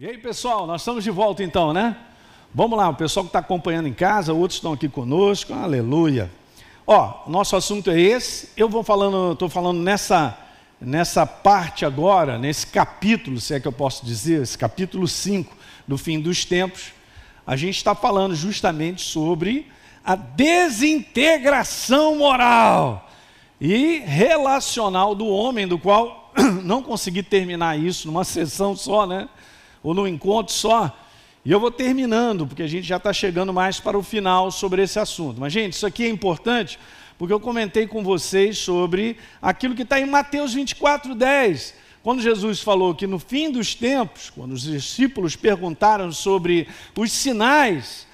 E aí, pessoal, nós estamos de volta então, né? Vamos lá, o pessoal que está acompanhando em casa, outros estão aqui conosco, aleluia. Ó, nosso assunto é esse. Eu vou falando, estou falando nessa, nessa parte agora, nesse capítulo, se é que eu posso dizer, esse capítulo 5 do fim dos tempos. A gente está falando justamente sobre a desintegração moral e relacional do homem, do qual não consegui terminar isso numa sessão só, né? Ou no encontro só. E eu vou terminando, porque a gente já está chegando mais para o final sobre esse assunto. Mas, gente, isso aqui é importante, porque eu comentei com vocês sobre aquilo que está em Mateus 24, 10. Quando Jesus falou que no fim dos tempos, quando os discípulos perguntaram sobre os sinais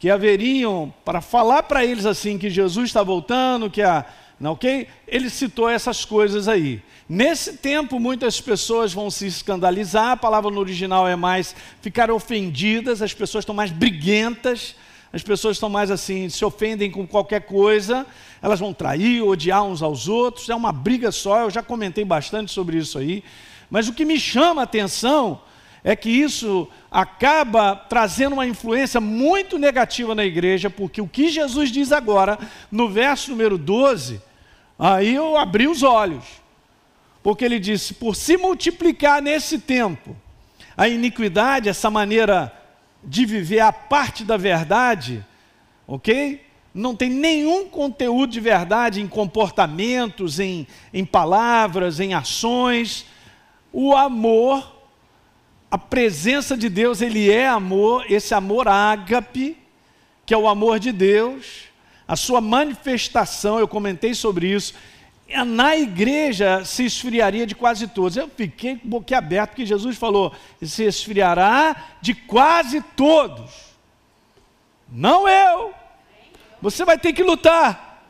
que haveriam para falar para eles assim que Jesus está voltando, que a, ok? Ele citou essas coisas aí. Nesse tempo, muitas pessoas vão se escandalizar, a palavra no original é mais ficar ofendidas, as pessoas estão mais briguentas, as pessoas estão mais assim, se ofendem com qualquer coisa, elas vão trair, odiar uns aos outros, é uma briga só, eu já comentei bastante sobre isso aí. Mas o que me chama a atenção é que isso acaba trazendo uma influência muito negativa na igreja, porque o que Jesus diz agora, no verso número 12, aí eu abri os olhos porque ele disse: por se multiplicar nesse tempo a iniquidade, essa maneira de viver a parte da verdade, ok? Não tem nenhum conteúdo de verdade em comportamentos, em, em palavras, em ações. O amor, a presença de Deus, ele é amor, esse amor ágape, que é o amor de Deus, a sua manifestação, eu comentei sobre isso, na igreja se esfriaria de quase todos. Eu fiquei boquiaberto, porque Jesus falou: se esfriará de quase todos. Não eu. Você vai ter que lutar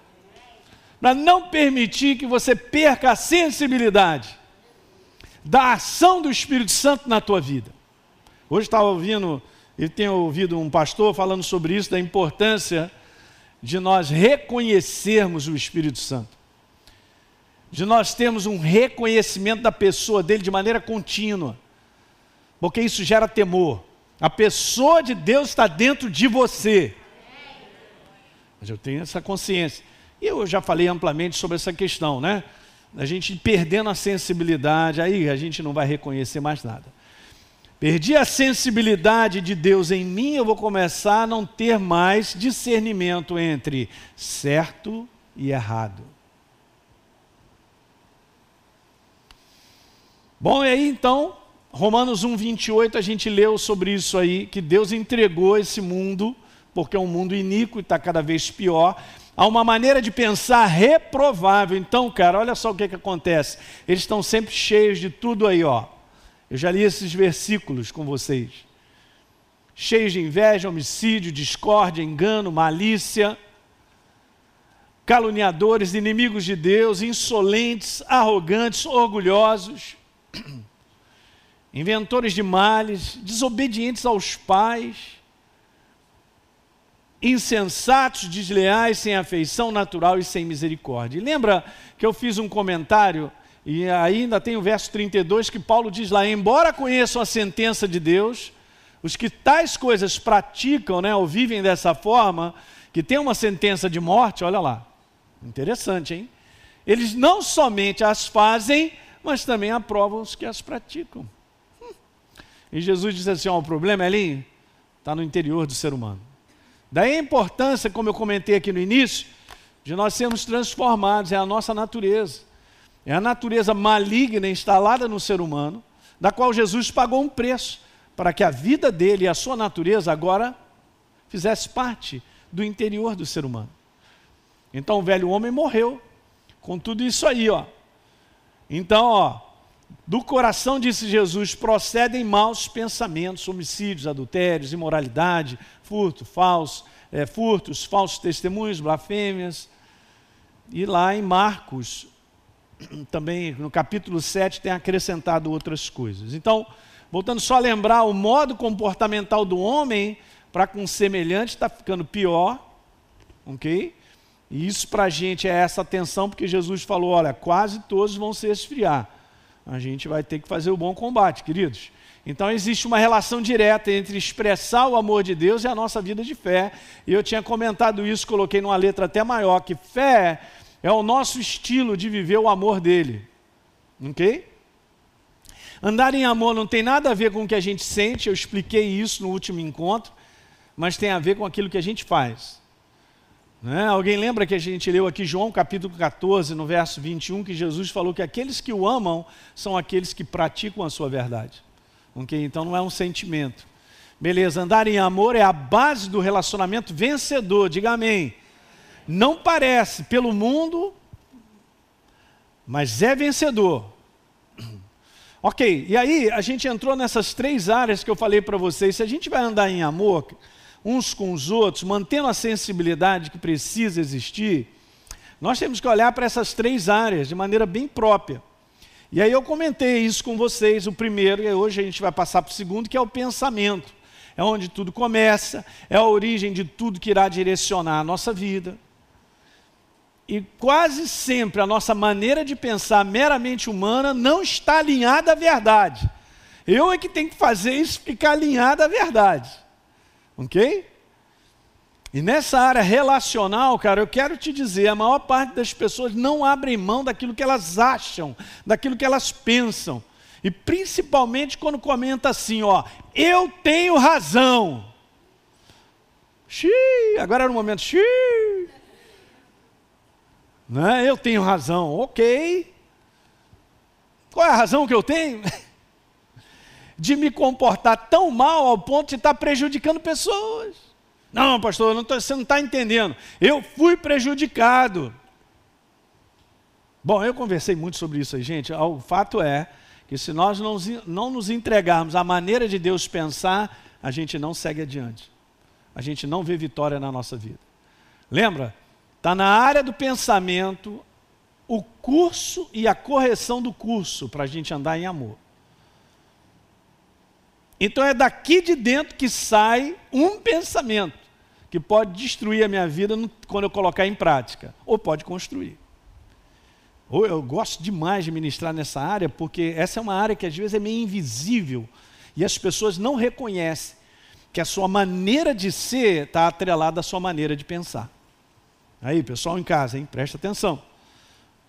para não permitir que você perca a sensibilidade da ação do Espírito Santo na tua vida. Hoje estava ouvindo, eu tenho ouvido um pastor falando sobre isso, da importância de nós reconhecermos o Espírito Santo de nós termos um reconhecimento da pessoa dele de maneira contínua, porque isso gera temor. A pessoa de Deus está dentro de você. Mas eu tenho essa consciência. E eu já falei amplamente sobre essa questão, né? A gente perdendo a sensibilidade, aí a gente não vai reconhecer mais nada. Perdi a sensibilidade de Deus em mim, eu vou começar a não ter mais discernimento entre certo e errado. Bom, e aí então, Romanos 1, 28, a gente leu sobre isso aí, que Deus entregou esse mundo, porque é um mundo iníquo e está cada vez pior, a uma maneira de pensar reprovável. Então, cara, olha só o que, que acontece. Eles estão sempre cheios de tudo aí, ó. Eu já li esses versículos com vocês. Cheios de inveja, homicídio, discórdia, engano, malícia, caluniadores, inimigos de Deus, insolentes, arrogantes, orgulhosos inventores de males, desobedientes aos pais, insensatos, desleais, sem afeição natural e sem misericórdia. E lembra que eu fiz um comentário, e ainda tem o verso 32 que Paulo diz lá: Embora conheçam a sentença de Deus, os que tais coisas praticam, né, ou vivem dessa forma, que tem uma sentença de morte, olha lá, interessante, hein? Eles não somente as fazem, mas também aprovam os que as praticam. Hum. E Jesus diz assim: ó, o problema, Elinho, está no interior do ser humano. Daí a importância, como eu comentei aqui no início, de nós sermos transformados, é a nossa natureza. É a natureza maligna instalada no ser humano, da qual Jesus pagou um preço para que a vida dele e a sua natureza agora fizesse parte do interior do ser humano. Então o velho homem morreu com tudo isso aí, ó. Então, ó, do coração, disse Jesus, procedem maus pensamentos, homicídios, adultérios, imoralidade, furto, falso, é, furtos, falsos testemunhos, blasfêmias. E lá em Marcos, também no capítulo 7, tem acrescentado outras coisas. Então, voltando só a lembrar, o modo comportamental do homem para com semelhante está ficando pior, ok? E isso para a gente é essa atenção, porque Jesus falou: olha, quase todos vão se esfriar. A gente vai ter que fazer o bom combate, queridos. Então existe uma relação direta entre expressar o amor de Deus e a nossa vida de fé. E eu tinha comentado isso, coloquei numa letra até maior, que fé é o nosso estilo de viver o amor dele. Ok? Andar em amor não tem nada a ver com o que a gente sente, eu expliquei isso no último encontro, mas tem a ver com aquilo que a gente faz. Né? Alguém lembra que a gente leu aqui João capítulo 14, no verso 21, que Jesus falou que aqueles que o amam são aqueles que praticam a sua verdade. Okay? Então não é um sentimento. Beleza, andar em amor é a base do relacionamento vencedor, diga amém. Não parece pelo mundo, mas é vencedor. Ok, e aí a gente entrou nessas três áreas que eu falei para vocês. Se a gente vai andar em amor uns com os outros, mantendo a sensibilidade que precisa existir, nós temos que olhar para essas três áreas de maneira bem própria. E aí eu comentei isso com vocês, o primeiro, e hoje a gente vai passar para o segundo, que é o pensamento. É onde tudo começa, é a origem de tudo que irá direcionar a nossa vida. E quase sempre a nossa maneira de pensar meramente humana não está alinhada à verdade. Eu é que tenho que fazer isso ficar alinhado à verdade. Ok? E nessa área relacional, cara, eu quero te dizer, a maior parte das pessoas não abrem mão daquilo que elas acham, daquilo que elas pensam. E principalmente quando comenta assim, ó, eu tenho razão. Xiii, agora era o momento, xiii. Né? Eu tenho razão, ok. Qual é a razão que eu tenho? De me comportar tão mal ao ponto de estar prejudicando pessoas. Não, pastor, não tô, você não está entendendo. Eu fui prejudicado. Bom, eu conversei muito sobre isso aí, gente. O fato é que se nós não, não nos entregarmos à maneira de Deus pensar, a gente não segue adiante. A gente não vê vitória na nossa vida. Lembra? Está na área do pensamento o curso e a correção do curso para a gente andar em amor. Então é daqui de dentro que sai um pensamento que pode destruir a minha vida quando eu colocar em prática, ou pode construir. Eu gosto demais de ministrar nessa área, porque essa é uma área que às vezes é meio invisível e as pessoas não reconhecem que a sua maneira de ser está atrelada à sua maneira de pensar. Aí, pessoal em casa, hein? presta atenção.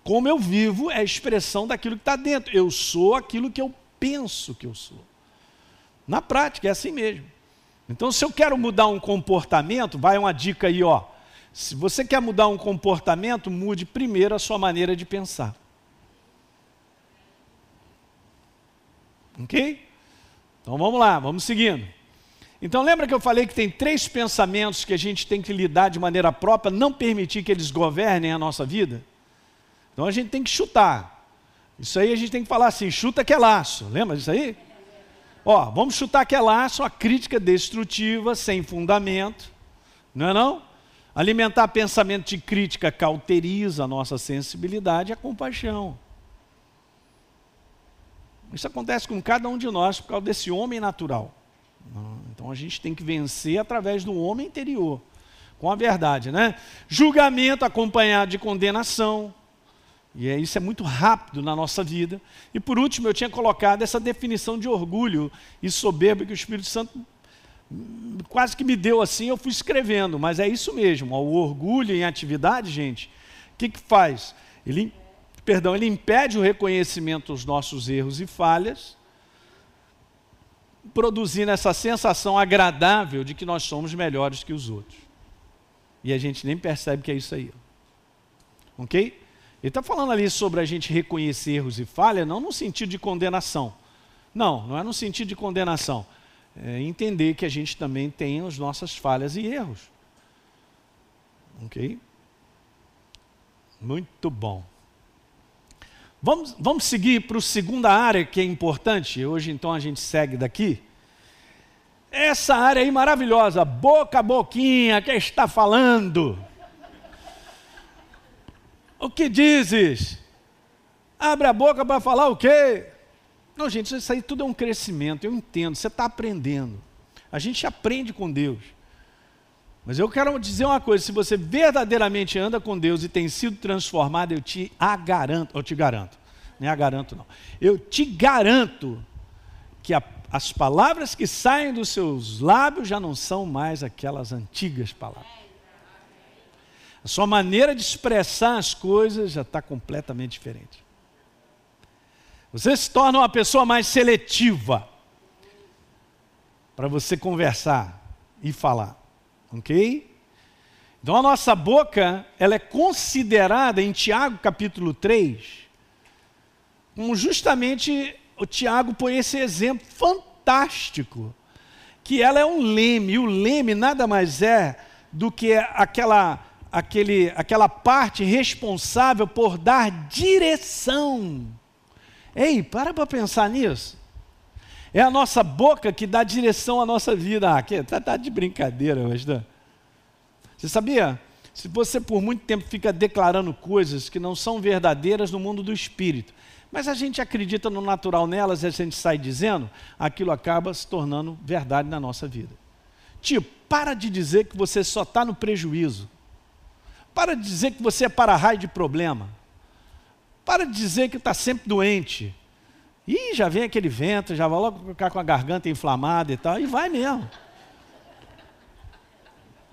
Como eu vivo é a expressão daquilo que está dentro. Eu sou aquilo que eu penso que eu sou. Na prática, é assim mesmo. Então, se eu quero mudar um comportamento, vai uma dica aí, ó. Se você quer mudar um comportamento, mude primeiro a sua maneira de pensar. Ok? Então vamos lá, vamos seguindo. Então lembra que eu falei que tem três pensamentos que a gente tem que lidar de maneira própria, não permitir que eles governem a nossa vida? Então a gente tem que chutar. Isso aí a gente tem que falar assim, chuta que é laço. Lembra disso aí? Ó, vamos chutar que é laço, a crítica destrutiva, sem fundamento, não é não? Alimentar pensamento de crítica cauteriza a nossa sensibilidade e a compaixão. Isso acontece com cada um de nós por causa desse homem natural. Então a gente tem que vencer através do homem interior, com a verdade, né? Julgamento acompanhado de condenação, e é, isso é muito rápido na nossa vida. E por último, eu tinha colocado essa definição de orgulho e soberba que o Espírito Santo quase que me deu assim, eu fui escrevendo, mas é isso mesmo. O orgulho em atividade, gente, o que, que faz? Ele, perdão, ele impede o reconhecimento dos nossos erros e falhas, produzindo essa sensação agradável de que nós somos melhores que os outros. E a gente nem percebe que é isso aí. Ok? Ele está falando ali sobre a gente reconhecer erros e falhas, não no sentido de condenação. Não, não é no sentido de condenação. É entender que a gente também tem as nossas falhas e erros. Ok? Muito bom. Vamos, vamos seguir para a segunda área que é importante. Hoje, então, a gente segue daqui. Essa área aí maravilhosa, boca a boquinha, que está falando. O que dizes? Abre a boca para falar o quê? Não, gente, isso aí tudo é um crescimento, eu entendo, você está aprendendo. A gente aprende com Deus. Mas eu quero dizer uma coisa: se você verdadeiramente anda com Deus e tem sido transformado, eu te garanto, eu te garanto, nem a garanto não, eu te garanto que a, as palavras que saem dos seus lábios já não são mais aquelas antigas palavras. A sua maneira de expressar as coisas já está completamente diferente. Você se torna uma pessoa mais seletiva para você conversar e falar, ok? Então a nossa boca, ela é considerada em Tiago capítulo 3, como justamente o Tiago põe esse exemplo fantástico, que ela é um leme, e o leme nada mais é do que aquela, aquele, aquela parte responsável por dar direção. Ei, para para pensar nisso. É a nossa boca que dá direção à nossa vida. Ah, que, tá, tá de brincadeira, mas não. Você sabia? Se você por muito tempo fica declarando coisas que não são verdadeiras no mundo do espírito, mas a gente acredita no natural nelas e a gente sai dizendo, aquilo acaba se tornando verdade na nossa vida. Tipo, para de dizer que você só está no prejuízo. Para de dizer que você é para-raio de problema. Para de dizer que está sempre doente. E já vem aquele vento, já vai logo ficar com a garganta inflamada e tal, e vai mesmo.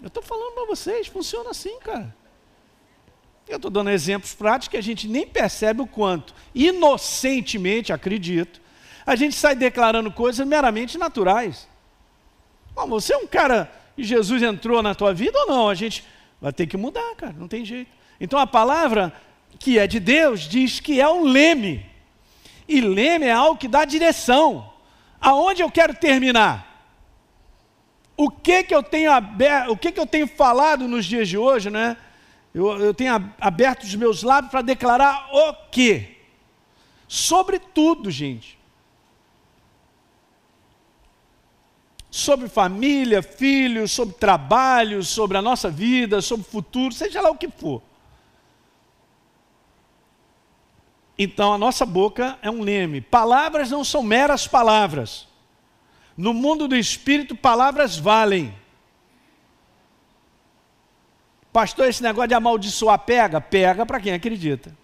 Eu estou falando para vocês, funciona assim, cara. Eu estou dando exemplos práticos que a gente nem percebe o quanto, inocentemente, acredito, a gente sai declarando coisas meramente naturais. Bom, você é um cara e Jesus entrou na tua vida ou não? A gente vai ter que mudar, cara, não tem jeito. Então a palavra que é de Deus diz que é um leme. E leme é algo que dá direção. Aonde eu quero terminar? o que que eu tenho aberto, o que que eu tenho falado nos dias de hoje, né? Eu, eu tenho aberto os meus lábios para declarar o quê? Sobre tudo, gente. Sobre família, filhos, sobre trabalho, sobre a nossa vida, sobre o futuro, seja lá o que for. Então a nossa boca é um leme. Palavras não são meras palavras. No mundo do espírito, palavras valem. Pastor, esse negócio de amaldiçoar pega? Pega para quem acredita.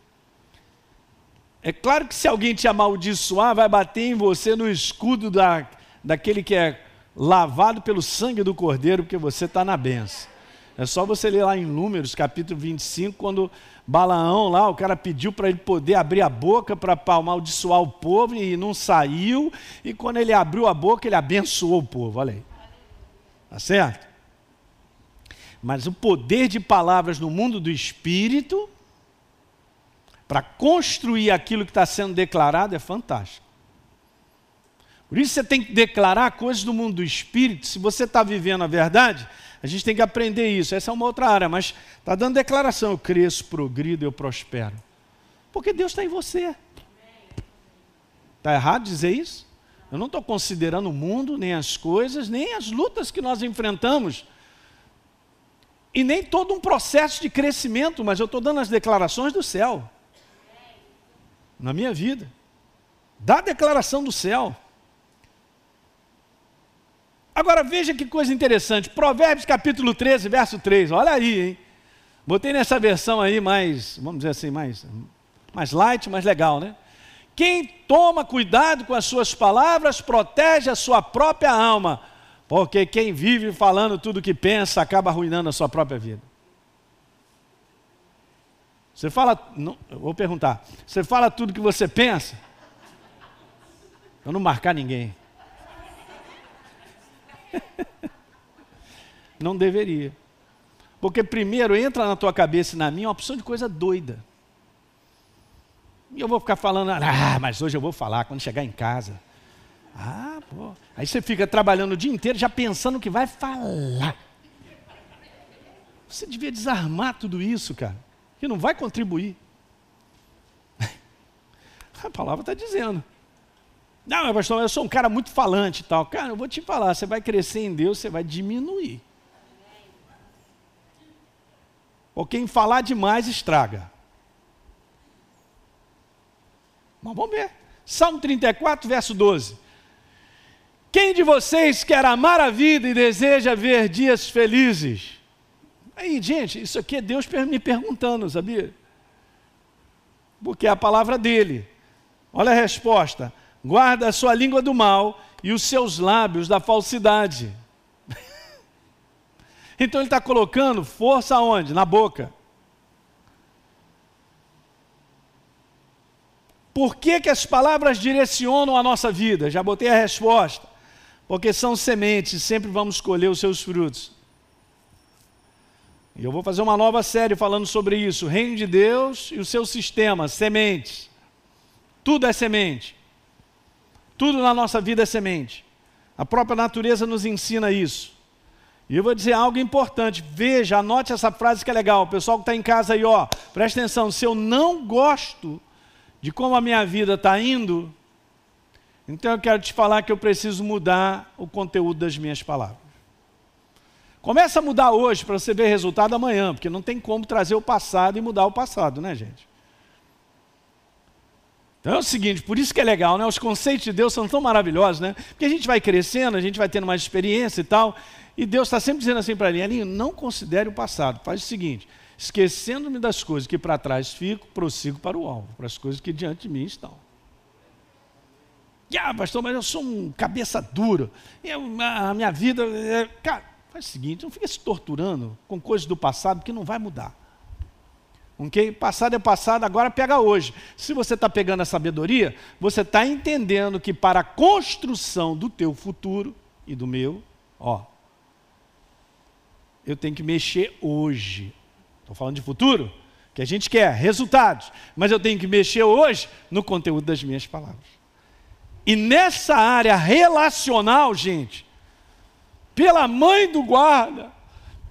É claro que se alguém te amaldiçoar, vai bater em você no escudo da, daquele que é lavado pelo sangue do cordeiro, porque você está na benção. É só você ler lá em Números, capítulo 25, quando Balaão lá, o cara pediu para ele poder abrir a boca para amaldiçoar o povo e não saiu. E quando ele abriu a boca, ele abençoou o povo. Olha aí. Tá certo? Mas o poder de palavras no mundo do espírito, para construir aquilo que está sendo declarado, é fantástico. Por isso você tem que declarar coisas do mundo do espírito. Se você está vivendo a verdade, a gente tem que aprender isso. Essa é uma outra área, mas está dando declaração: eu cresço, progrido, eu prospero. Porque Deus está em você. Está errado dizer isso? Eu não estou considerando o mundo, nem as coisas, nem as lutas que nós enfrentamos. E nem todo um processo de crescimento, mas eu estou dando as declarações do céu. Na minha vida. Da declaração do céu. Agora veja que coisa interessante. Provérbios capítulo 13, verso 3. Olha aí, hein? Botei nessa versão aí mais, vamos dizer assim, mais, mais light, mais legal, né? Quem toma cuidado com as suas palavras protege a sua própria alma, porque quem vive falando tudo o que pensa acaba arruinando a sua própria vida. Você fala, não, vou perguntar, você fala tudo que você pensa? Eu não marcar ninguém. Não deveria. Porque primeiro entra na tua cabeça e na minha uma opção de coisa doida. E eu vou ficar falando, ah, mas hoje eu vou falar quando chegar em casa. Ah, pô. Aí você fica trabalhando o dia inteiro já pensando que vai falar. Você devia desarmar tudo isso, cara. Que não vai contribuir. A palavra está dizendo. Não, pastor, eu sou um cara muito falante e tal. Cara, eu vou te falar, você vai crescer em Deus, você vai diminuir. Porque quem falar demais estraga. Mas vamos ver. Salmo 34, verso 12. Quem de vocês quer amar a vida e deseja ver dias felizes? Aí, gente, isso aqui é Deus me perguntando, sabia? Porque é a palavra dele. Olha a resposta guarda a sua língua do mal e os seus lábios da falsidade. então ele está colocando força onde? Na boca. Por que, que as palavras direcionam a nossa vida? Já botei a resposta. Porque são sementes e sempre vamos colher os seus frutos. E eu vou fazer uma nova série falando sobre isso: o reino de Deus e o seu sistema, sementes. Tudo é semente. Tudo na nossa vida é semente. A própria natureza nos ensina isso. E eu vou dizer algo importante. Veja, anote essa frase que é legal. O pessoal que está em casa aí, ó, presta atenção. Se eu não gosto de como a minha vida está indo, então eu quero te falar que eu preciso mudar o conteúdo das minhas palavras. Começa a mudar hoje para você ver resultado amanhã, porque não tem como trazer o passado e mudar o passado, né, gente? Então é o seguinte, por isso que é legal, né? Os conceitos de Deus são tão maravilhosos, né? Porque a gente vai crescendo, a gente vai tendo mais experiência e tal, e Deus está sempre dizendo assim para ele, Alinho, não considere o passado, faz o seguinte, esquecendo-me das coisas que para trás fico, prossigo para o alvo, para as coisas que diante de mim estão. Ah, pastor, mas eu sou um cabeça dura. Eu, a minha vida. É... Cara, faz o seguinte: não fica se torturando com coisas do passado que não vai mudar. Ok? Passado é passado, agora pega hoje. Se você está pegando a sabedoria, você está entendendo que para a construção do teu futuro e do meu, ó, eu tenho que mexer hoje. Estou falando de futuro, que a gente quer, resultados. Mas eu tenho que mexer hoje no conteúdo das minhas palavras. E nessa área relacional, gente, pela mãe do guarda,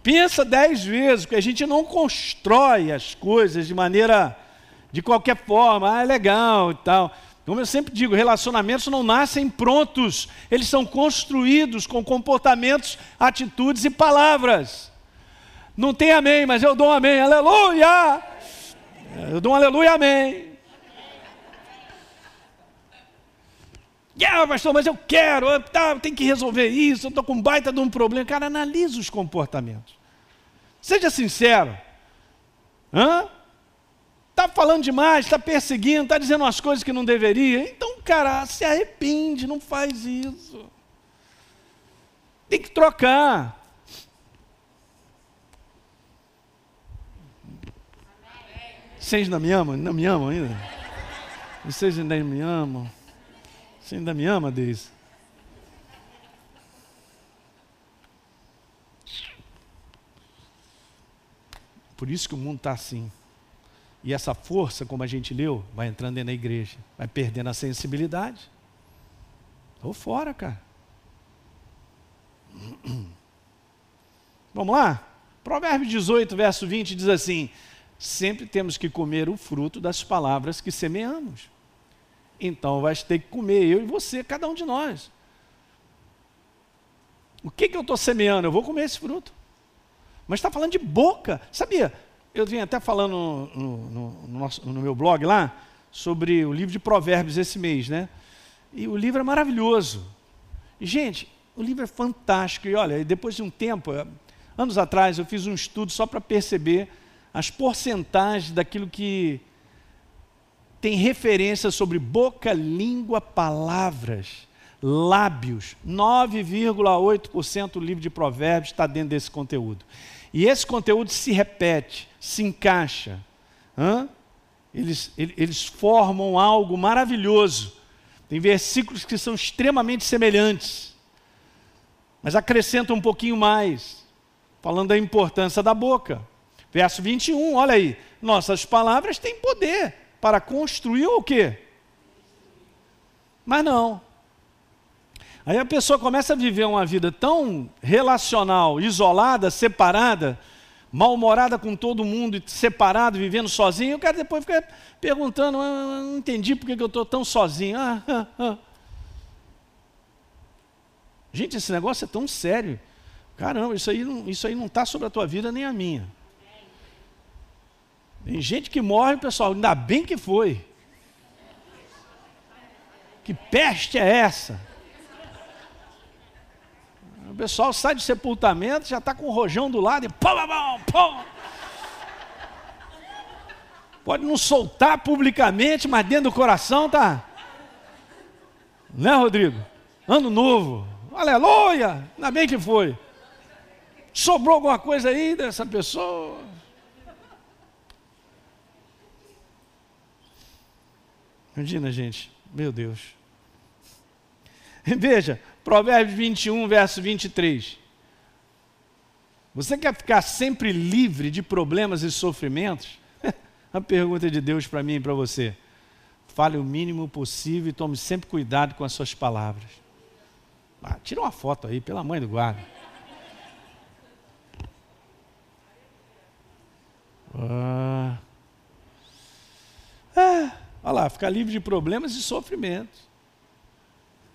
pensa dez vezes, porque a gente não constrói as coisas de maneira, de qualquer forma, ah, é legal e tal. Como eu sempre digo, relacionamentos não nascem prontos, eles são construídos com comportamentos, atitudes e palavras. Não tem amém, mas eu dou um amém. Aleluia! Eu dou um aleluia, amém. Yeah, pastor, mas eu quero, tá, tem que resolver isso, eu estou com baita de um problema. Cara, analisa os comportamentos. Seja sincero. Hã? Está falando demais, está perseguindo, está dizendo umas coisas que não deveria. Então, cara, se arrepende, não faz isso. Tem que trocar. Vocês ainda me amam? Não me amam ainda? Vocês ainda me amam? Você ainda me ama, Deise? Por isso que o mundo está assim. E essa força, como a gente leu, vai entrando dentro da igreja, vai perdendo a sensibilidade. Estou fora, cara. Vamos lá? Provérbio 18, verso 20 diz assim: sempre temos que comer o fruto das palavras que semeamos. Então vai ter que comer eu e você, cada um de nós. O que, que eu estou semeando? Eu vou comer esse fruto. Mas está falando de boca. Sabia? Eu vim até falando no, no, no, nosso, no meu blog lá sobre o livro de Provérbios esse mês, né? E o livro é maravilhoso. Gente, o livro é fantástico. E olha, depois de um tempo, anos atrás, eu fiz um estudo só para perceber as porcentagens daquilo que tem referência sobre boca, língua, palavras, lábios. 9,8% do livro de Provérbios está dentro desse conteúdo. E esse conteúdo se repete, se encaixa. Eles, eles formam algo maravilhoso. Tem versículos que são extremamente semelhantes, mas acrescentam um pouquinho mais, falando da importância da boca. Verso 21, olha aí. Nossas palavras têm poder para construir o quê? Mas não. Aí a pessoa começa a viver uma vida tão relacional, isolada, separada, mal-humorada com todo mundo, separado, vivendo sozinho, e o cara depois fica perguntando, ah, não entendi por que eu estou tão sozinho. Ah, ah, ah. Gente, esse negócio é tão sério. Caramba, isso aí não está não tá sobre a tua vida nem a minha. Tem gente que morre, pessoal, ainda bem que foi. Que peste é essa? O pessoal sai de sepultamento, já está com o rojão do lado e pô, pô, pô. Pode não soltar publicamente, mas dentro do coração tá. Né, Rodrigo? Ano novo. Aleluia! Ainda bem que foi. Sobrou alguma coisa aí dessa pessoa? Imagina, gente. Meu Deus. Veja, Provérbios 21, verso 23. Você quer ficar sempre livre de problemas e sofrimentos? A pergunta de Deus para mim e para você. Fale o mínimo possível e tome sempre cuidado com as suas palavras. Ah, tira uma foto aí, pela mãe do guarda. Ah. Ah, olha lá, ficar livre de problemas e sofrimentos.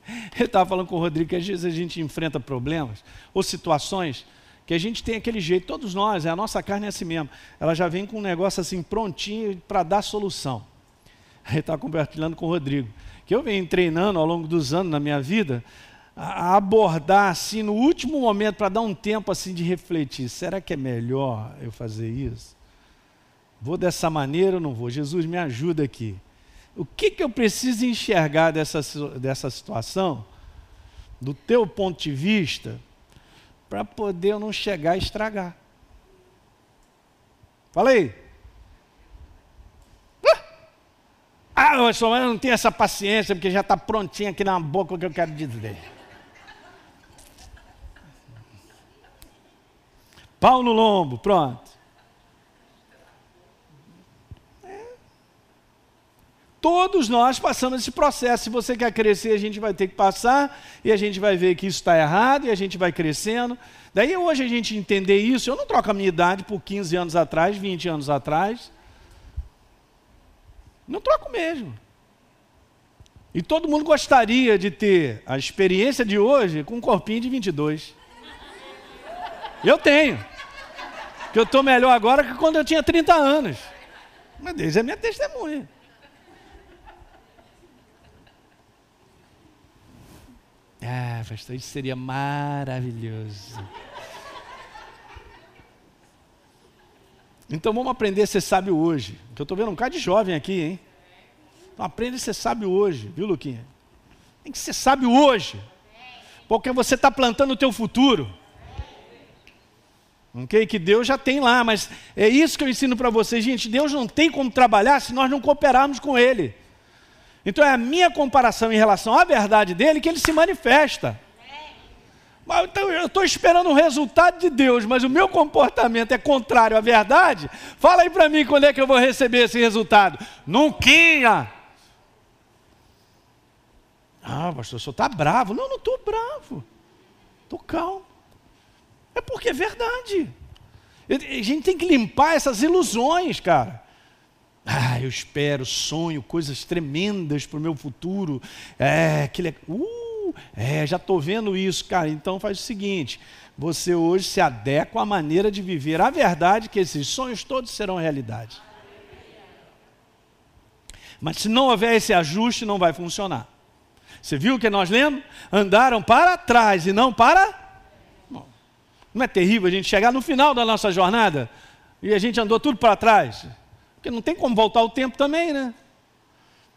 Eu estava falando com o Rodrigo que às vezes a gente enfrenta problemas ou situações que a gente tem aquele jeito, todos nós, é a nossa carne é assim mesmo. Ela já vem com um negócio assim prontinho para dar solução. Aí estava compartilhando com o Rodrigo, que eu venho treinando ao longo dos anos na minha vida, a abordar assim no último momento para dar um tempo assim de refletir. Será que é melhor eu fazer isso? Vou dessa maneira ou não vou? Jesus me ajuda aqui. O que, que eu preciso enxergar dessa, dessa situação, do teu ponto de vista, para poder eu não chegar a estragar? Falei. Ah, mas eu não tenho essa paciência, porque já está prontinho aqui na boca o que eu quero dizer. Pau no lombo, pronto. Todos nós passamos esse processo. Se você quer crescer, a gente vai ter que passar, e a gente vai ver que isso está errado, e a gente vai crescendo. Daí hoje a gente entender isso, eu não troco a minha idade por 15 anos atrás, 20 anos atrás. Não troco mesmo. E todo mundo gostaria de ter a experiência de hoje com um corpinho de 22. Eu tenho. Que eu estou melhor agora que quando eu tinha 30 anos. Mas Deus é minha testemunha. Ah, pastor, isso seria maravilhoso. Então vamos aprender a ser sábio hoje. Que eu estou vendo um cara de jovem aqui, hein? Então aprende a ser sábio hoje, viu, Luquinha? Tem que ser sábio hoje. Porque você está plantando o teu futuro. Ok? Que Deus já tem lá, mas é isso que eu ensino para vocês, gente. Deus não tem como trabalhar se nós não cooperarmos com Ele. Então é a minha comparação em relação à verdade dele que ele se manifesta. Então eu estou esperando um resultado de Deus, mas o meu comportamento é contrário à verdade. Fala aí para mim quando é que eu vou receber esse resultado. Nunca. Ah, pastor, o senhor está bravo. Não, não estou bravo. Estou calmo. É porque é verdade. A gente tem que limpar essas ilusões, cara. Ah, eu espero, sonho coisas tremendas para o meu futuro. É, que le... uh, é, já estou vendo isso, cara. Então faz o seguinte: você hoje se adequa à maneira de viver a verdade que esses sonhos todos serão realidade. Mas se não houver esse ajuste, não vai funcionar. Você viu o que nós lemos? Andaram para trás e não para. Não, não é terrível a gente chegar no final da nossa jornada e a gente andou tudo para trás? Porque não tem como voltar o tempo também, né?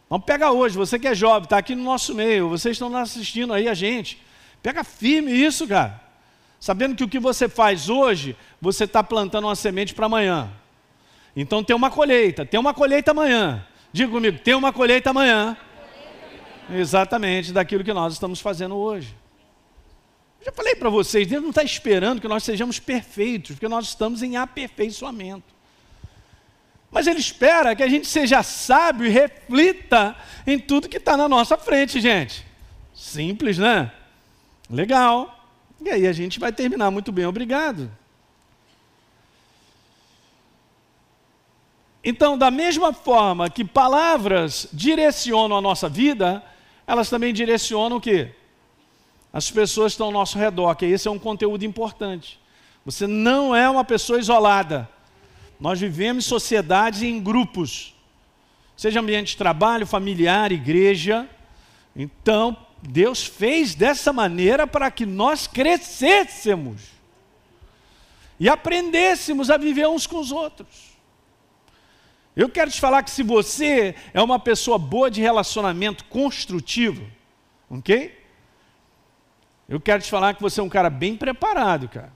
Vamos pegar hoje, você que é jovem, está aqui no nosso meio, vocês estão assistindo aí a gente. Pega firme isso, cara. Sabendo que o que você faz hoje, você está plantando uma semente para amanhã. Então tem uma colheita, tem uma colheita amanhã. Diga comigo, tem uma colheita amanhã. Exatamente daquilo que nós estamos fazendo hoje. Já falei para vocês, Deus não está esperando que nós sejamos perfeitos, porque nós estamos em aperfeiçoamento. Mas Ele espera que a gente seja sábio e reflita em tudo que está na nossa frente, gente. Simples, né? Legal. E aí a gente vai terminar muito bem, obrigado. Então, da mesma forma que palavras direcionam a nossa vida, elas também direcionam o quê? As pessoas estão ao nosso redor, que esse é um conteúdo importante. Você não é uma pessoa isolada. Nós vivemos sociedades em grupos, seja ambiente de trabalho, familiar, igreja. Então, Deus fez dessa maneira para que nós crescêssemos e aprendêssemos a viver uns com os outros. Eu quero te falar que se você é uma pessoa boa de relacionamento construtivo, Ok? Eu quero te falar que você é um cara bem preparado, cara,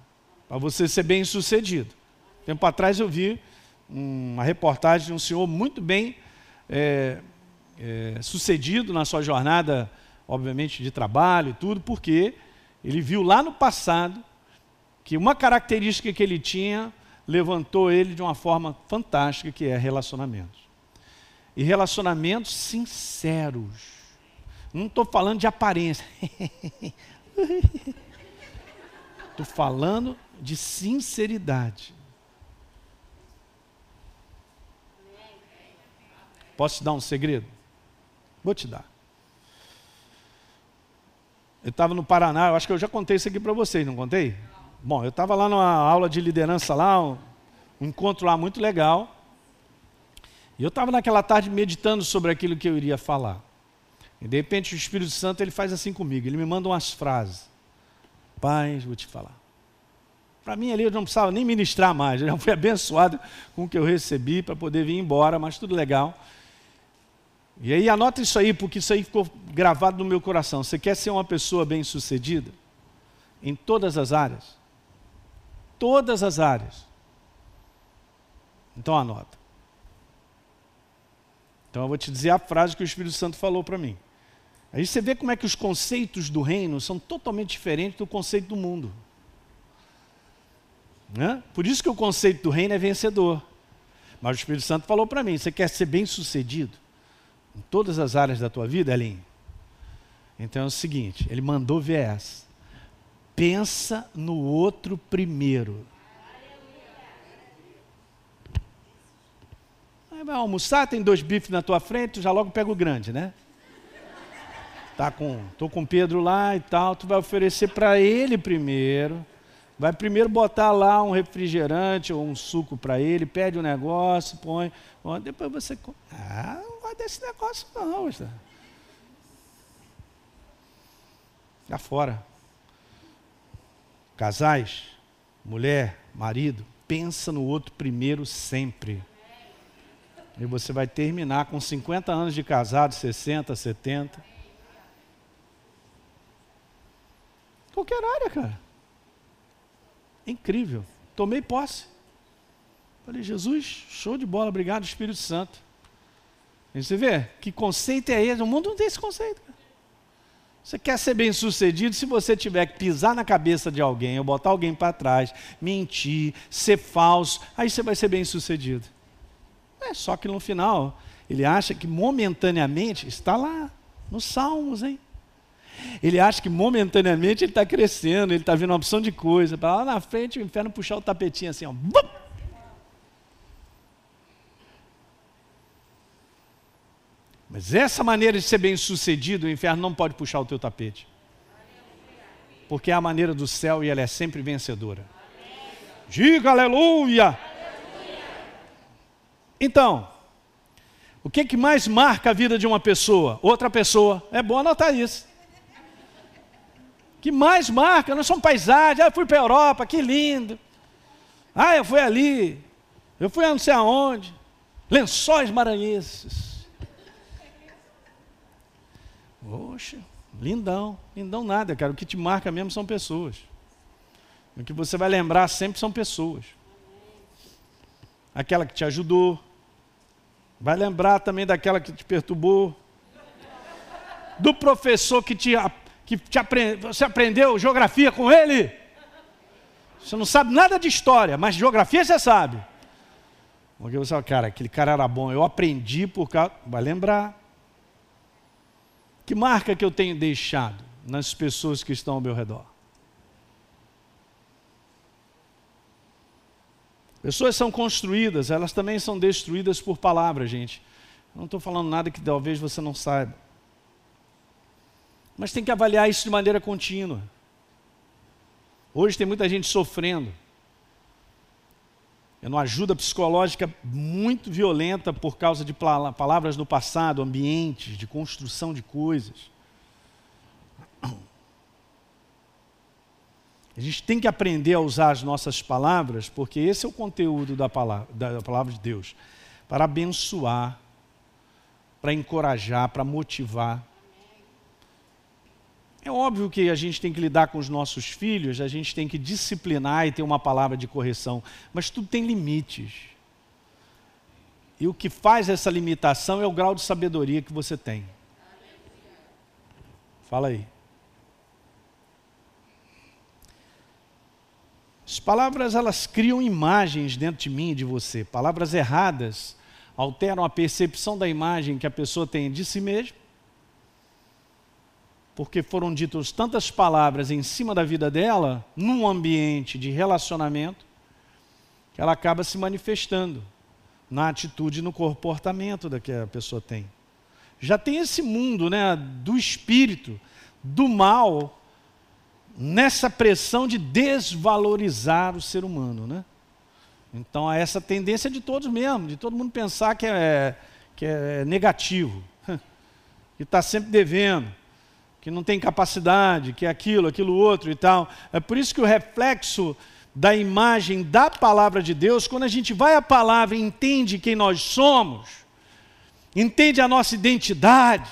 para você ser bem sucedido. Tempo atrás eu vi uma reportagem de um senhor muito bem é, é, sucedido na sua jornada, obviamente, de trabalho e tudo, porque ele viu lá no passado que uma característica que ele tinha levantou ele de uma forma fantástica, que é relacionamentos. E relacionamentos sinceros. Não estou falando de aparência. Estou falando de sinceridade. Posso te dar um segredo? Vou te dar. Eu estava no Paraná, eu acho que eu já contei isso aqui para vocês, não contei? Bom, eu estava lá numa aula de liderança lá, um, um encontro lá muito legal. E eu estava naquela tarde meditando sobre aquilo que eu iria falar. E de repente o Espírito Santo ele faz assim comigo, ele me manda umas frases. Paz, vou te falar. Para mim ali eu não precisava nem ministrar mais, eu já fui abençoado com o que eu recebi para poder vir embora, mas tudo legal. E aí anota isso aí, porque isso aí ficou gravado no meu coração. Você quer ser uma pessoa bem-sucedida? Em todas as áreas? Todas as áreas. Então anota. Então eu vou te dizer a frase que o Espírito Santo falou para mim. Aí você vê como é que os conceitos do reino são totalmente diferentes do conceito do mundo. Né? Por isso que o conceito do reino é vencedor. Mas o Espírito Santo falou para mim: você quer ser bem sucedido em todas as áreas da tua vida, Elinho? Então é o seguinte: ele mandou ver essa. Pensa no outro primeiro. Aí vai almoçar, tem dois bifes na tua frente, tu já logo pega o grande, né? Tá com, tô com Pedro lá e tal, tu vai oferecer para ele primeiro. Vai primeiro botar lá um refrigerante ou um suco para ele, pede um negócio, põe, depois você. Ah, não vai desse negócio não, está. Já fora. Casais, mulher, marido, pensa no outro primeiro sempre. E você vai terminar com 50 anos de casado, 60, 70. Qualquer área, cara. Incrível. Tomei posse. Falei, Jesus, show de bola, obrigado, Espírito Santo. E você vê, que conceito é esse? O mundo não tem esse conceito. Você quer ser bem sucedido se você tiver que pisar na cabeça de alguém, ou botar alguém para trás, mentir, ser falso, aí você vai ser bem sucedido. É só que no final, ele acha que momentaneamente está lá, nos Salmos, hein? Ele acha que momentaneamente ele está crescendo, ele está vendo uma opção de coisa, para lá na frente o inferno puxar o tapetinho assim, ó. Mas essa maneira de ser bem sucedido, o inferno não pode puxar o teu tapete. Porque é a maneira do céu e ela é sempre vencedora. Diga aleluia! Então, o que, que mais marca a vida de uma pessoa? Outra pessoa. É bom anotar isso que mais marca, não são paisagens. Ah, eu fui para a Europa, que lindo. Ah, eu fui ali. Eu fui a não sei aonde. Lençóis maranhenses. Poxa, lindão. Lindão nada, cara. O que te marca mesmo são pessoas. O que você vai lembrar sempre são pessoas. Aquela que te ajudou. Vai lembrar também daquela que te perturbou. Do professor que te que aprend... você aprendeu geografia com ele. Você não sabe nada de história, mas geografia você sabe. Porque você fala, cara, aquele cara era bom, eu aprendi por causa. Vai lembrar. Que marca que eu tenho deixado nas pessoas que estão ao meu redor? Pessoas são construídas, elas também são destruídas por palavras, gente. não estou falando nada que talvez você não saiba. Mas tem que avaliar isso de maneira contínua. Hoje tem muita gente sofrendo. É uma ajuda psicológica muito violenta por causa de palavras do passado, ambientes, de construção de coisas. A gente tem que aprender a usar as nossas palavras, porque esse é o conteúdo da palavra, da palavra de Deus para abençoar, para encorajar, para motivar. É óbvio que a gente tem que lidar com os nossos filhos, a gente tem que disciplinar e ter uma palavra de correção, mas tudo tem limites. E o que faz essa limitação é o grau de sabedoria que você tem. Fala aí. As palavras elas criam imagens dentro de mim e de você. Palavras erradas alteram a percepção da imagem que a pessoa tem de si mesma porque foram ditas tantas palavras em cima da vida dela, num ambiente de relacionamento, que ela acaba se manifestando na atitude e no comportamento da que a pessoa tem. Já tem esse mundo né, do espírito, do mal, nessa pressão de desvalorizar o ser humano. Né? Então, há essa tendência de todos mesmo, de todo mundo pensar que é, que é negativo, que está sempre devendo que não tem capacidade, que é aquilo, aquilo outro e tal. É por isso que o reflexo da imagem da palavra de Deus, quando a gente vai à palavra e entende quem nós somos, entende a nossa identidade,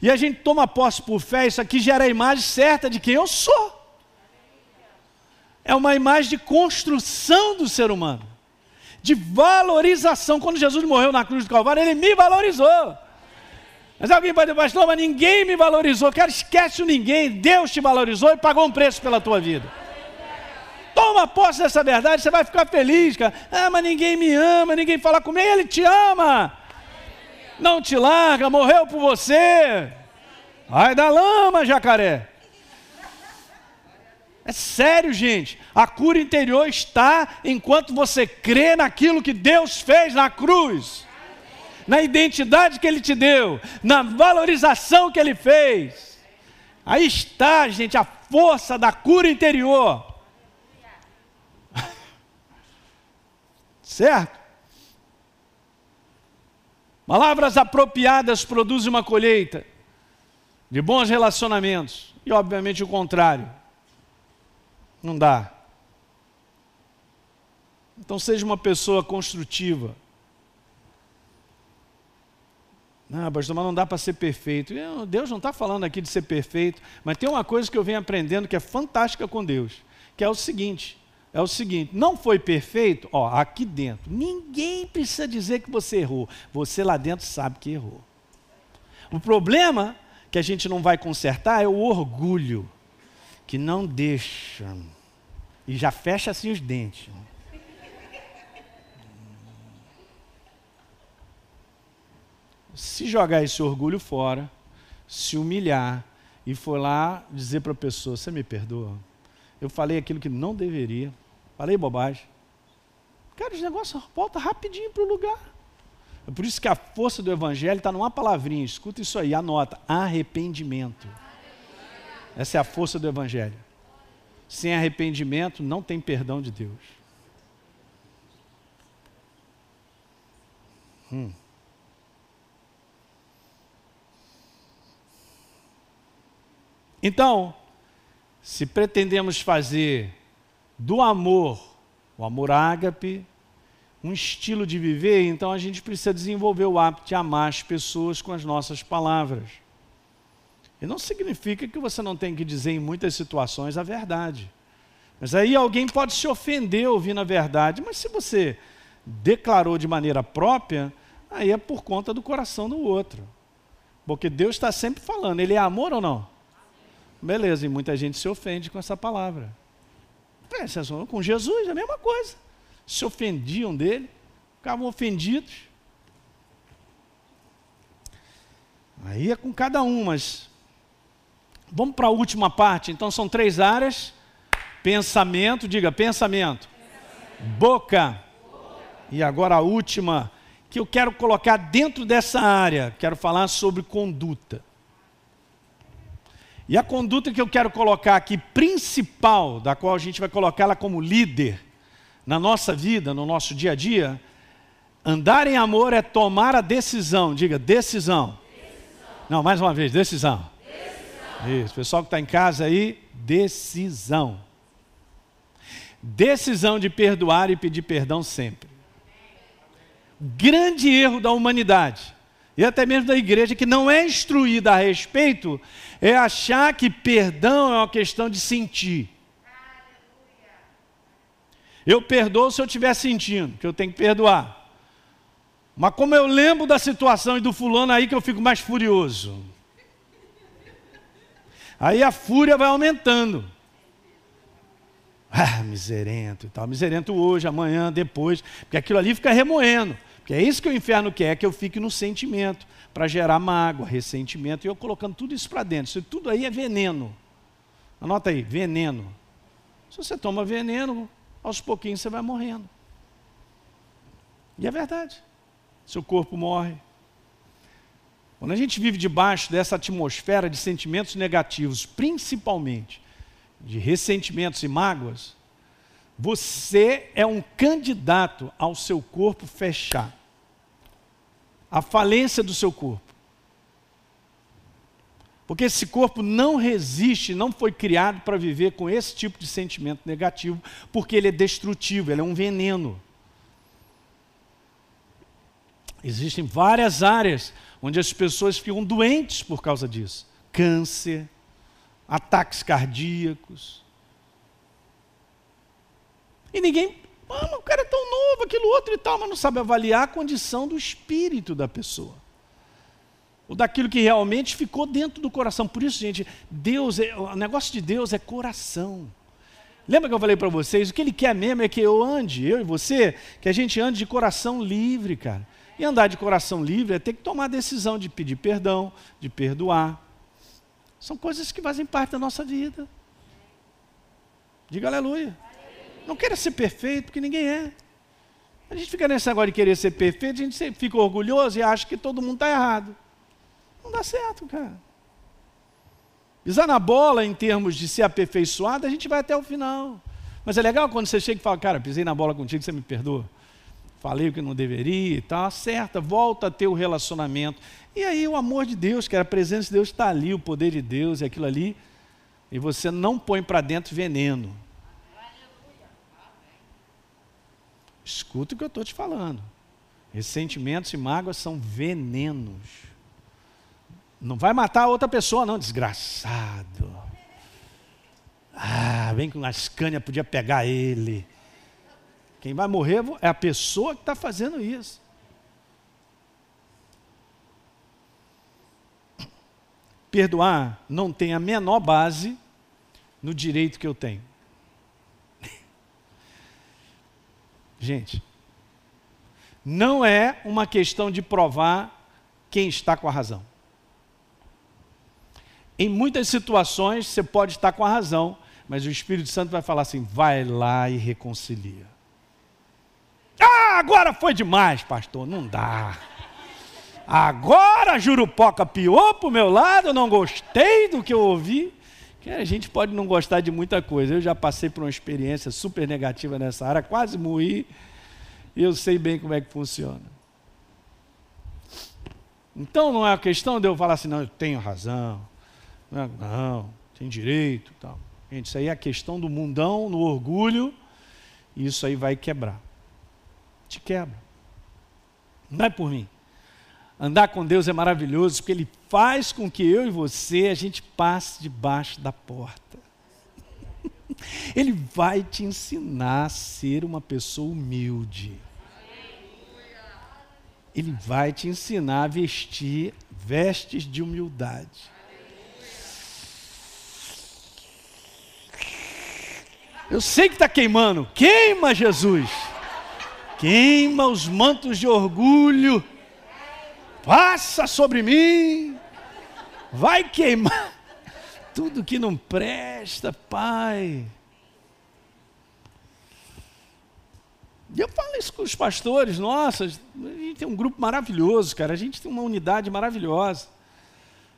e a gente toma posse por fé, isso aqui gera a imagem certa de quem eu sou. É uma imagem de construção do ser humano, de valorização. Quando Jesus morreu na cruz do Calvário, ele me valorizou. Mas alguém pode dizer, pastor, mas ninguém me valorizou. Cara, esquece o ninguém. Deus te valorizou e pagou um preço pela tua vida. Toma posse dessa verdade, você vai ficar feliz, cara. Ah, mas ninguém me ama, ninguém fala comigo. Ele te ama. Não te larga, morreu por você. Ai da lama, jacaré. É sério, gente. A cura interior está enquanto você crê naquilo que Deus fez na cruz na identidade que Ele te deu, na valorização que Ele fez. Aí está, gente, a força da cura interior. certo? Palavras apropriadas produzem uma colheita de bons relacionamentos. E, obviamente, o contrário. Não dá. Então, seja uma pessoa construtiva Não, pastor, mas não dá para ser perfeito. Deus não está falando aqui de ser perfeito, mas tem uma coisa que eu venho aprendendo que é fantástica com Deus, que é o seguinte: é o seguinte, não foi perfeito, ó, aqui dentro, ninguém precisa dizer que você errou. Você lá dentro sabe que errou. O problema que a gente não vai consertar é o orgulho, que não deixa, e já fecha assim os dentes. Se jogar esse orgulho fora, se humilhar e for lá dizer para a pessoa: Você me perdoa? Eu falei aquilo que não deveria, falei bobagem. Cara, esse negócio volta rapidinho para o lugar. É por isso que a força do Evangelho está numa palavrinha, escuta isso aí, anota: arrependimento. Essa é a força do Evangelho. Sem arrependimento não tem perdão de Deus. Hum. Então, se pretendemos fazer do amor, o amor ágape, um estilo de viver, então a gente precisa desenvolver o hábito de amar as pessoas com as nossas palavras. E não significa que você não tem que dizer em muitas situações a verdade. Mas aí alguém pode se ofender ouvindo a verdade, mas se você declarou de maneira própria, aí é por conta do coração do outro. Porque Deus está sempre falando, Ele é amor ou não? Beleza, e muita gente se ofende com essa palavra. É, com Jesus é a mesma coisa. Se ofendiam dele, ficavam ofendidos. Aí é com cada um, mas vamos para a última parte. Então são três áreas: pensamento, diga pensamento, boca, e agora a última que eu quero colocar dentro dessa área, quero falar sobre conduta. E a conduta que eu quero colocar aqui, principal, da qual a gente vai colocá-la como líder na nossa vida, no nosso dia a dia, andar em amor é tomar a decisão, diga decisão. decisão. Não, mais uma vez, decisão. decisão. Isso, pessoal que está em casa aí, decisão. Decisão de perdoar e pedir perdão sempre. Grande erro da humanidade e até mesmo da igreja que não é instruída a respeito, é achar que perdão é uma questão de sentir. Eu perdoo se eu estiver sentindo, que eu tenho que perdoar. Mas como eu lembro da situação e do fulano aí que eu fico mais furioso. Aí a fúria vai aumentando. Ah, miserento e tal. Miserento hoje, amanhã, depois. Porque aquilo ali fica remoendo. Porque é isso que o inferno quer, que eu fique no sentimento. Para gerar mágoa, ressentimento. E eu colocando tudo isso para dentro. Isso tudo aí é veneno. Anota aí, veneno. Se você toma veneno, aos pouquinhos você vai morrendo. E é verdade. Seu corpo morre. Quando a gente vive debaixo dessa atmosfera de sentimentos negativos, principalmente de ressentimentos e mágoas, você é um candidato ao seu corpo fechar. A falência do seu corpo. Porque esse corpo não resiste, não foi criado para viver com esse tipo de sentimento negativo, porque ele é destrutivo, ele é um veneno. Existem várias áreas onde as pessoas ficam doentes por causa disso: câncer, ataques cardíacos. E ninguém, mano, o cara é tão novo, aquilo outro e tal, mas não sabe avaliar a condição do espírito da pessoa. Ou daquilo que realmente ficou dentro do coração. Por isso, gente, Deus, é, o negócio de Deus é coração. Lembra que eu falei para vocês? O que Ele quer mesmo é que eu ande, eu e você, que a gente ande de coração livre, cara. E andar de coração livre é ter que tomar a decisão de pedir perdão, de perdoar. São coisas que fazem parte da nossa vida. Diga aleluia. Não queira ser perfeito, porque ninguém é. A gente fica nesse negócio de querer ser perfeito, a gente fica orgulhoso e acha que todo mundo está errado. Não dá certo, cara. Pisar na bola em termos de ser aperfeiçoado, a gente vai até o final. Mas é legal quando você chega e fala, cara, pisei na bola contigo, você me perdoa falei o que não deveria e tal, acerta, volta a ter o relacionamento. E aí o amor de Deus, que a presença de Deus está ali, o poder de Deus e aquilo ali, e você não põe para dentro veneno. Escuta o que eu estou te falando. Ressentimentos e mágoas são venenos. Não vai matar a outra pessoa, não, desgraçado. Ah, bem que uma Scania podia pegar ele. Quem vai morrer é a pessoa que está fazendo isso. Perdoar não tem a menor base no direito que eu tenho. Gente, não é uma questão de provar quem está com a razão. Em muitas situações você pode estar com a razão, mas o Espírito Santo vai falar assim: vai lá e reconcilia. Ah, agora foi demais, pastor, não dá. Agora a Jurupoca piou para o meu lado, eu não gostei do que eu ouvi. A gente pode não gostar de muita coisa. Eu já passei por uma experiência super negativa nessa área, quase morri, e eu sei bem como é que funciona. Então não é a questão de eu falar assim, não, eu tenho razão, não, não tem direito tal. Gente, isso aí é a questão do mundão, no orgulho, e isso aí vai quebrar te quebra. Não é por mim. Andar com Deus é maravilhoso porque Ele faz com que eu e você a gente passe debaixo da porta. Ele vai te ensinar a ser uma pessoa humilde. Ele vai te ensinar a vestir vestes de humildade. Eu sei que está queimando. Queima, Jesus. Queima os mantos de orgulho. Passa sobre mim. Vai queimar tudo que não presta, Pai. E eu falo isso com os pastores, nossa, a gente tem um grupo maravilhoso, cara, a gente tem uma unidade maravilhosa.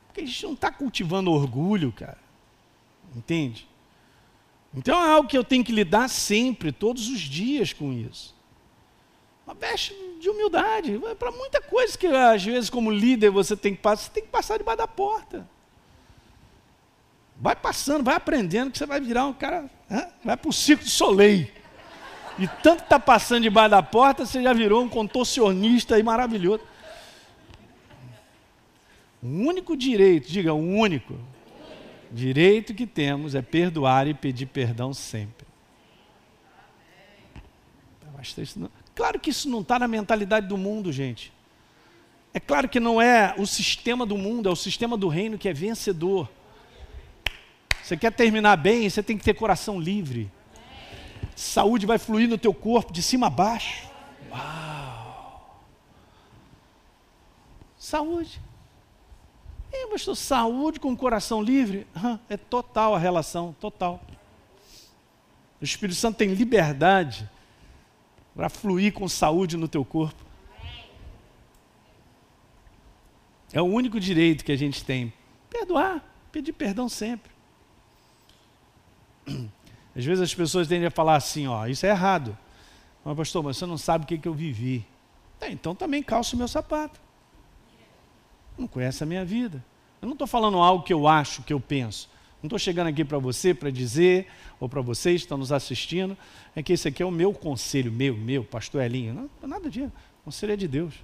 Porque a gente não está cultivando orgulho, cara. Entende? Então é algo que eu tenho que lidar sempre, todos os dias com isso. Uma veste de humildade. Para muita coisa que às vezes, como líder, você tem que passar, você tem que passar debaixo da porta. Vai passando, vai aprendendo que você vai virar um cara. Vai para o circo de soleil. E tanto que está passando debaixo da porta, você já virou um contorcionista aí maravilhoso. O único direito, diga, o único direito que temos é perdoar e pedir perdão sempre. Claro que isso não está na mentalidade do mundo, gente. É claro que não é o sistema do mundo, é o sistema do reino que é vencedor. Você quer terminar bem, você tem que ter coração livre. Saúde vai fluir no teu corpo de cima a baixo. Uau! Saúde. E, pastor, saúde com coração livre? é total a relação, total. O Espírito Santo tem liberdade para fluir com saúde no teu corpo. É o único direito que a gente tem. Perdoar, pedir perdão sempre. Às vezes as pessoas tendem a falar assim, ó, isso é errado. Mas pastor, mas você não sabe o que, que eu vivi. É, então também calço o meu sapato. Não conhece a minha vida. Eu não estou falando algo que eu acho, que eu penso. Não estou chegando aqui para você para dizer, ou para vocês que estão nos assistindo, é que esse aqui é o meu conselho, meu, meu, pastor Elinho. Não, não nada disso. O conselho é de Deus.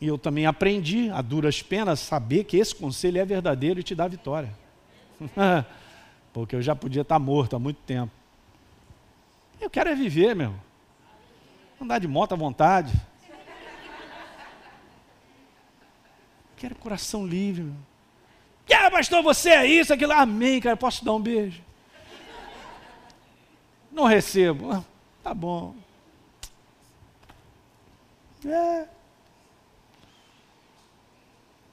E eu também aprendi, a duras penas, saber que esse conselho é verdadeiro e te dá vitória. Porque eu já podia estar morto há muito tempo. Eu quero é viver, meu. Andar de moto à vontade. Quero coração livre, meu. Ah, pastor, você é isso, aquilo. Amém, cara. Posso dar um beijo? Não recebo. Ah, tá bom. É.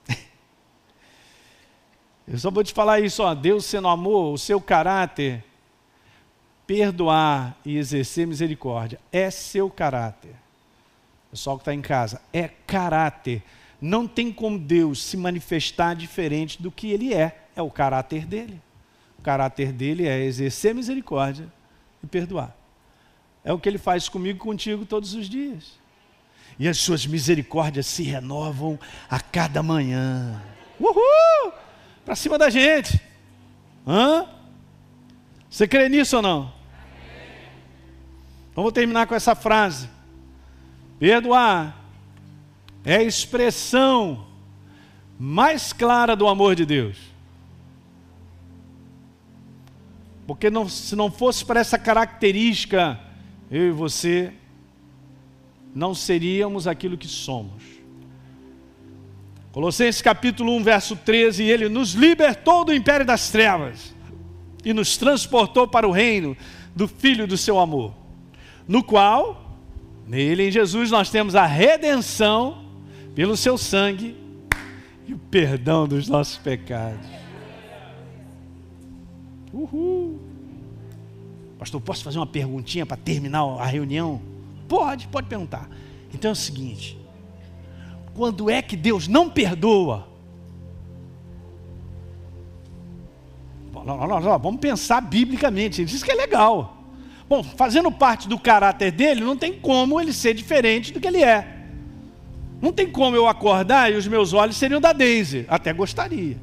Eu só vou te falar isso, ó, Deus sendo amor, o seu caráter, perdoar e exercer misericórdia, é seu caráter. Pessoal que está em casa, é caráter. Não tem como Deus se manifestar diferente do que Ele é, é o caráter dele. O caráter dele é exercer misericórdia e perdoar. É o que Ele faz comigo e contigo todos os dias. E as suas misericórdias se renovam a cada manhã. Uhul! para cima da gente. Hã? Você crê nisso ou não? Vou terminar com essa frase. Perdoar é a expressão mais clara do amor de Deus. Porque não, se não fosse para essa característica, eu e você não seríamos aquilo que somos. Colossenses capítulo 1, verso 13, ele nos libertou do império das trevas e nos transportou para o reino do Filho do seu amor, no qual, nele em Jesus, nós temos a redenção pelo seu sangue e o perdão dos nossos pecados. Uhul. Pastor, posso fazer uma perguntinha para terminar a reunião? Pode, pode perguntar. Então é o seguinte: quando é que Deus não perdoa? Vamos pensar biblicamente, isso que é legal. Bom, fazendo parte do caráter dele, não tem como ele ser diferente do que ele é. Não tem como eu acordar e os meus olhos seriam da Daisy. Até gostaria.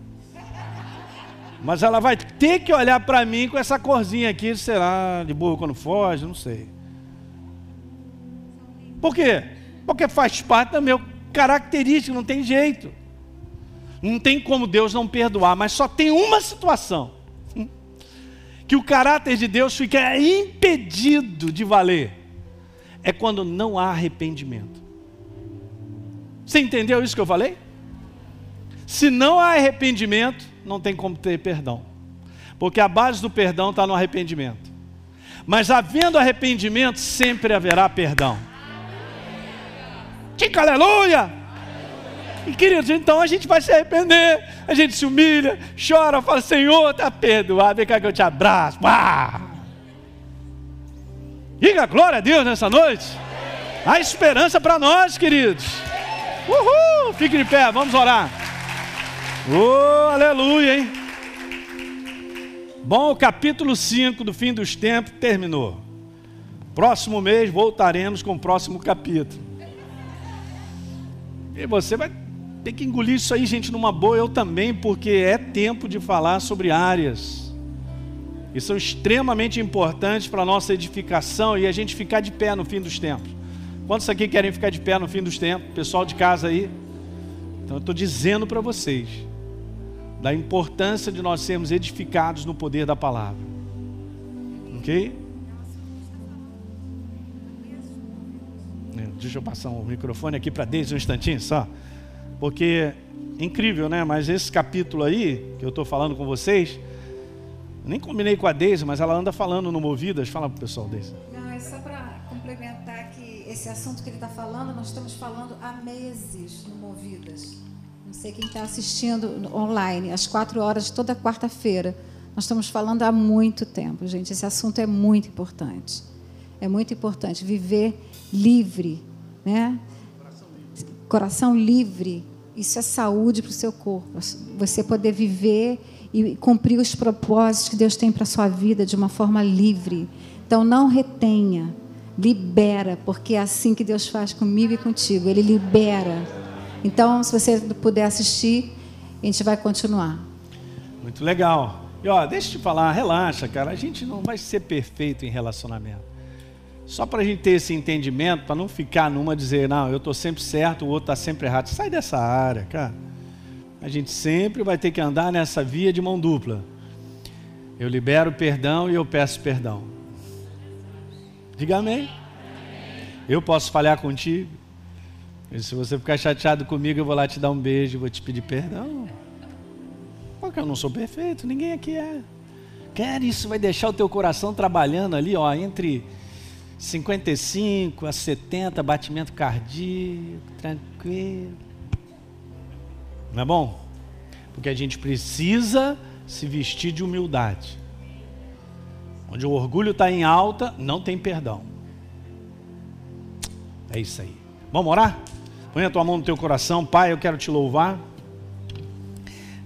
Mas ela vai ter que olhar para mim com essa corzinha aqui, será de burro quando foge, não sei. Por quê? Porque faz parte do meu característica, não tem jeito. Não tem como Deus não perdoar, mas só tem uma situação que o caráter de Deus fica impedido de valer. É quando não há arrependimento. Você entendeu isso que eu falei? Se não há arrependimento, não tem como ter perdão. Porque a base do perdão está no arrependimento. Mas havendo arrependimento, sempre haverá perdão. Tica, aleluia! E queridos, então a gente vai se arrepender, a gente se humilha, chora, fala, Senhor, está perdoado, vem cá que eu te abraço. Ah! Diga glória a Deus nessa noite. Há esperança para nós, queridos. Uhul! Fique de pé, vamos orar. Oh, aleluia, hein? Bom, o capítulo 5 do fim dos tempos terminou. Próximo mês voltaremos com o próximo capítulo. E você vai ter que engolir isso aí, gente, numa boa, eu também, porque é tempo de falar sobre áreas que são extremamente importantes para a nossa edificação e a gente ficar de pé no fim dos tempos. Quantos aqui querem ficar de pé no fim dos tempos? Pessoal de casa aí. Então eu estou dizendo para vocês da importância de nós sermos edificados no poder da palavra. Ok? É, deixa eu passar o microfone aqui para Deise um instantinho só. Porque, incrível, né? Mas esse capítulo aí, que eu estou falando com vocês, nem combinei com a Deise, mas ela anda falando no Movidas. Fala para o pessoal, Deise. Esse assunto que ele está falando, nós estamos falando há meses no Movidas. Não sei quem está assistindo online, às quatro horas, toda quarta-feira. Nós estamos falando há muito tempo, gente. Esse assunto é muito importante. É muito importante viver livre, né? Coração livre. Isso é saúde para o seu corpo. Você poder viver e cumprir os propósitos que Deus tem para a sua vida de uma forma livre. Então não retenha, libera, porque é assim que Deus faz comigo e contigo. Ele libera. Então, se você puder assistir, a gente vai continuar. Muito legal. E ó, deixa eu te falar, relaxa, cara. A gente não vai ser perfeito em relacionamento. Só para a gente ter esse entendimento, para não ficar numa dizer, não, eu estou sempre certo, o outro está sempre errado. Sai dessa área, cara. A gente sempre vai ter que andar nessa via de mão dupla. Eu libero perdão e eu peço perdão. Diga amém. Eu posso falhar contigo. E se você ficar chateado comigo, eu vou lá te dar um beijo, vou te pedir perdão. Porque eu não sou perfeito, ninguém aqui é. Quer isso vai deixar o teu coração trabalhando ali, ó, entre 55 a 70 batimento cardíaco, tranquilo. Não é bom? Porque a gente precisa se vestir de humildade. Onde o orgulho está em alta, não tem perdão. É isso aí. Vamos orar? Põe a tua mão no teu coração, Pai, eu quero te louvar.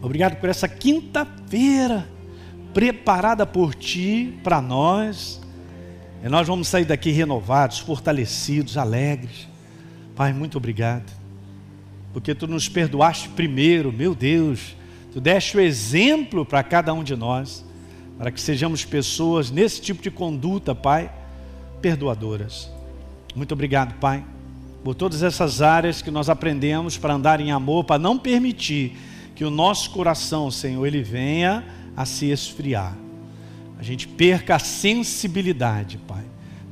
Obrigado por essa quinta-feira preparada por Ti para nós. E nós vamos sair daqui renovados, fortalecidos, alegres. Pai, muito obrigado porque tu nos perdoaste primeiro, meu Deus. Tu deste o exemplo para cada um de nós, para que sejamos pessoas nesse tipo de conduta, Pai, perdoadoras. Muito obrigado, Pai, por todas essas áreas que nós aprendemos para andar em amor, para não permitir que o nosso coração, Senhor, ele venha a se esfriar. A gente perca a sensibilidade, Pai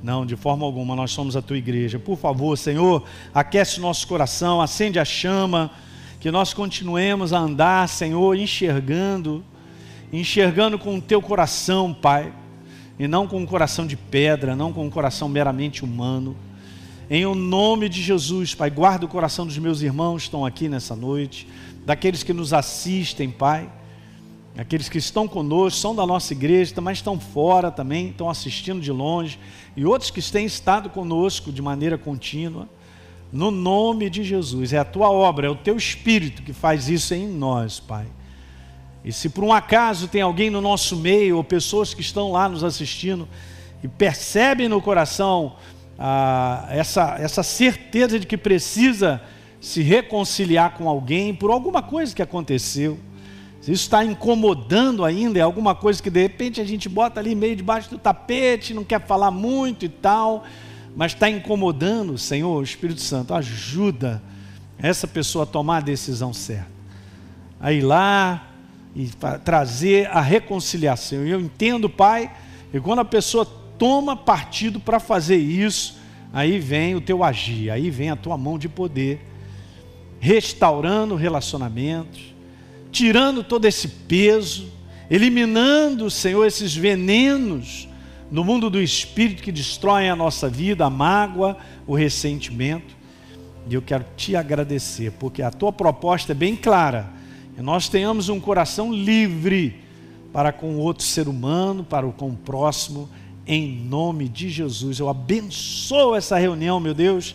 não, de forma alguma, nós somos a tua igreja. Por favor, Senhor, aquece nosso coração, acende a chama, que nós continuemos a andar, Senhor, enxergando, enxergando com o teu coração, Pai, e não com um coração de pedra, não com um coração meramente humano. Em o nome de Jesus, Pai, guarda o coração dos meus irmãos que estão aqui nessa noite, daqueles que nos assistem, Pai Aqueles que estão conosco, são da nossa igreja, mas estão fora também, estão assistindo de longe, e outros que têm estado conosco de maneira contínua. No nome de Jesus, é a tua obra, é o teu espírito que faz isso em nós, Pai. E se por um acaso tem alguém no nosso meio, ou pessoas que estão lá nos assistindo, e percebem no coração ah, essa, essa certeza de que precisa se reconciliar com alguém por alguma coisa que aconteceu, se isso está incomodando ainda, é alguma coisa que de repente a gente bota ali meio debaixo do tapete, não quer falar muito e tal, mas está incomodando, Senhor, Espírito Santo, ajuda essa pessoa a tomar a decisão certa, a ir lá e trazer a reconciliação. E eu entendo, Pai, que quando a pessoa toma partido para fazer isso, aí vem o teu agir, aí vem a tua mão de poder, restaurando relacionamentos tirando todo esse peso, eliminando, Senhor, esses venenos no mundo do espírito que destroem a nossa vida, a mágoa, o ressentimento. E eu quero te agradecer, porque a tua proposta é bem clara. Nós tenhamos um coração livre para com outro ser humano, para com o próximo, em nome de Jesus. Eu abençoo essa reunião, meu Deus.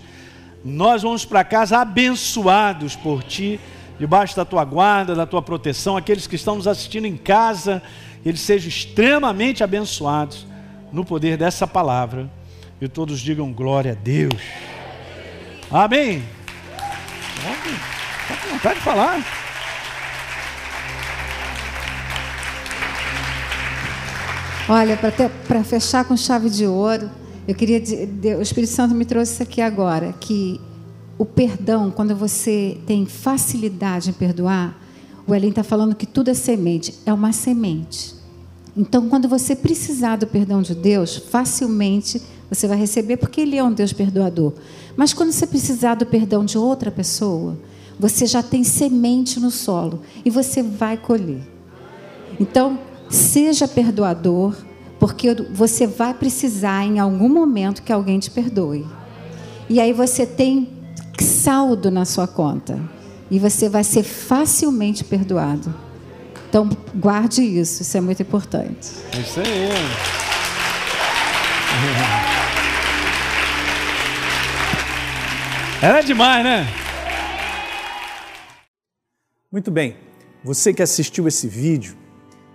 Nós vamos para casa abençoados por ti debaixo da tua guarda, da tua proteção, aqueles que estão nos assistindo em casa, eles sejam extremamente abençoados no poder dessa palavra. E todos digam glória a Deus. Amém. Está com vontade de falar. Olha, para fechar com chave de ouro, eu queria o Espírito Santo me trouxe isso aqui agora, que o perdão, quando você tem facilidade em perdoar, o Ellen está falando que tudo é semente, é uma semente. Então, quando você precisar do perdão de Deus, facilmente você vai receber, porque Ele é um Deus perdoador. Mas quando você precisar do perdão de outra pessoa, você já tem semente no solo e você vai colher. Então, seja perdoador, porque você vai precisar em algum momento que alguém te perdoe. E aí você tem saldo na sua conta e você vai ser facilmente perdoado. Então, guarde isso, isso é muito importante. É isso aí. Era demais, né? Muito bem. Você que assistiu esse vídeo